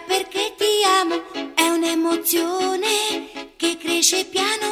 perché ti amo, è un'emozione che cresce piano,